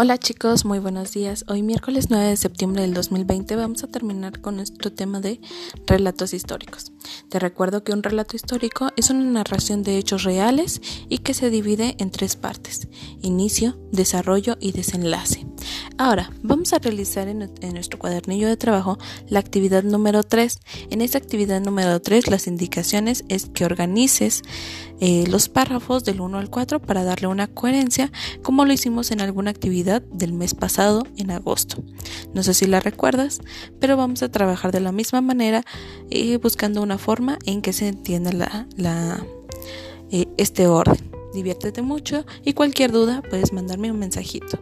Hola chicos, muy buenos días. Hoy miércoles 9 de septiembre del 2020 vamos a terminar con nuestro tema de relatos históricos. Te recuerdo que un relato histórico es una narración de hechos reales y que se divide en tres partes, inicio, desarrollo y desenlace. Ahora, vamos a realizar en, nuestro cuadernillo de trabajo la actividad número 3. En esta actividad número 3 las indicaciones es que organices eh, los párrafos del 1 al 4 para darle una coherencia como lo hicimos en alguna actividad del mes pasado en agosto. No sé si la recuerdas, pero vamos a trabajar de la misma manera eh, buscando una forma en que se entienda eh, este orden. Diviértete mucho y cualquier duda puedes mandarme un mensajito.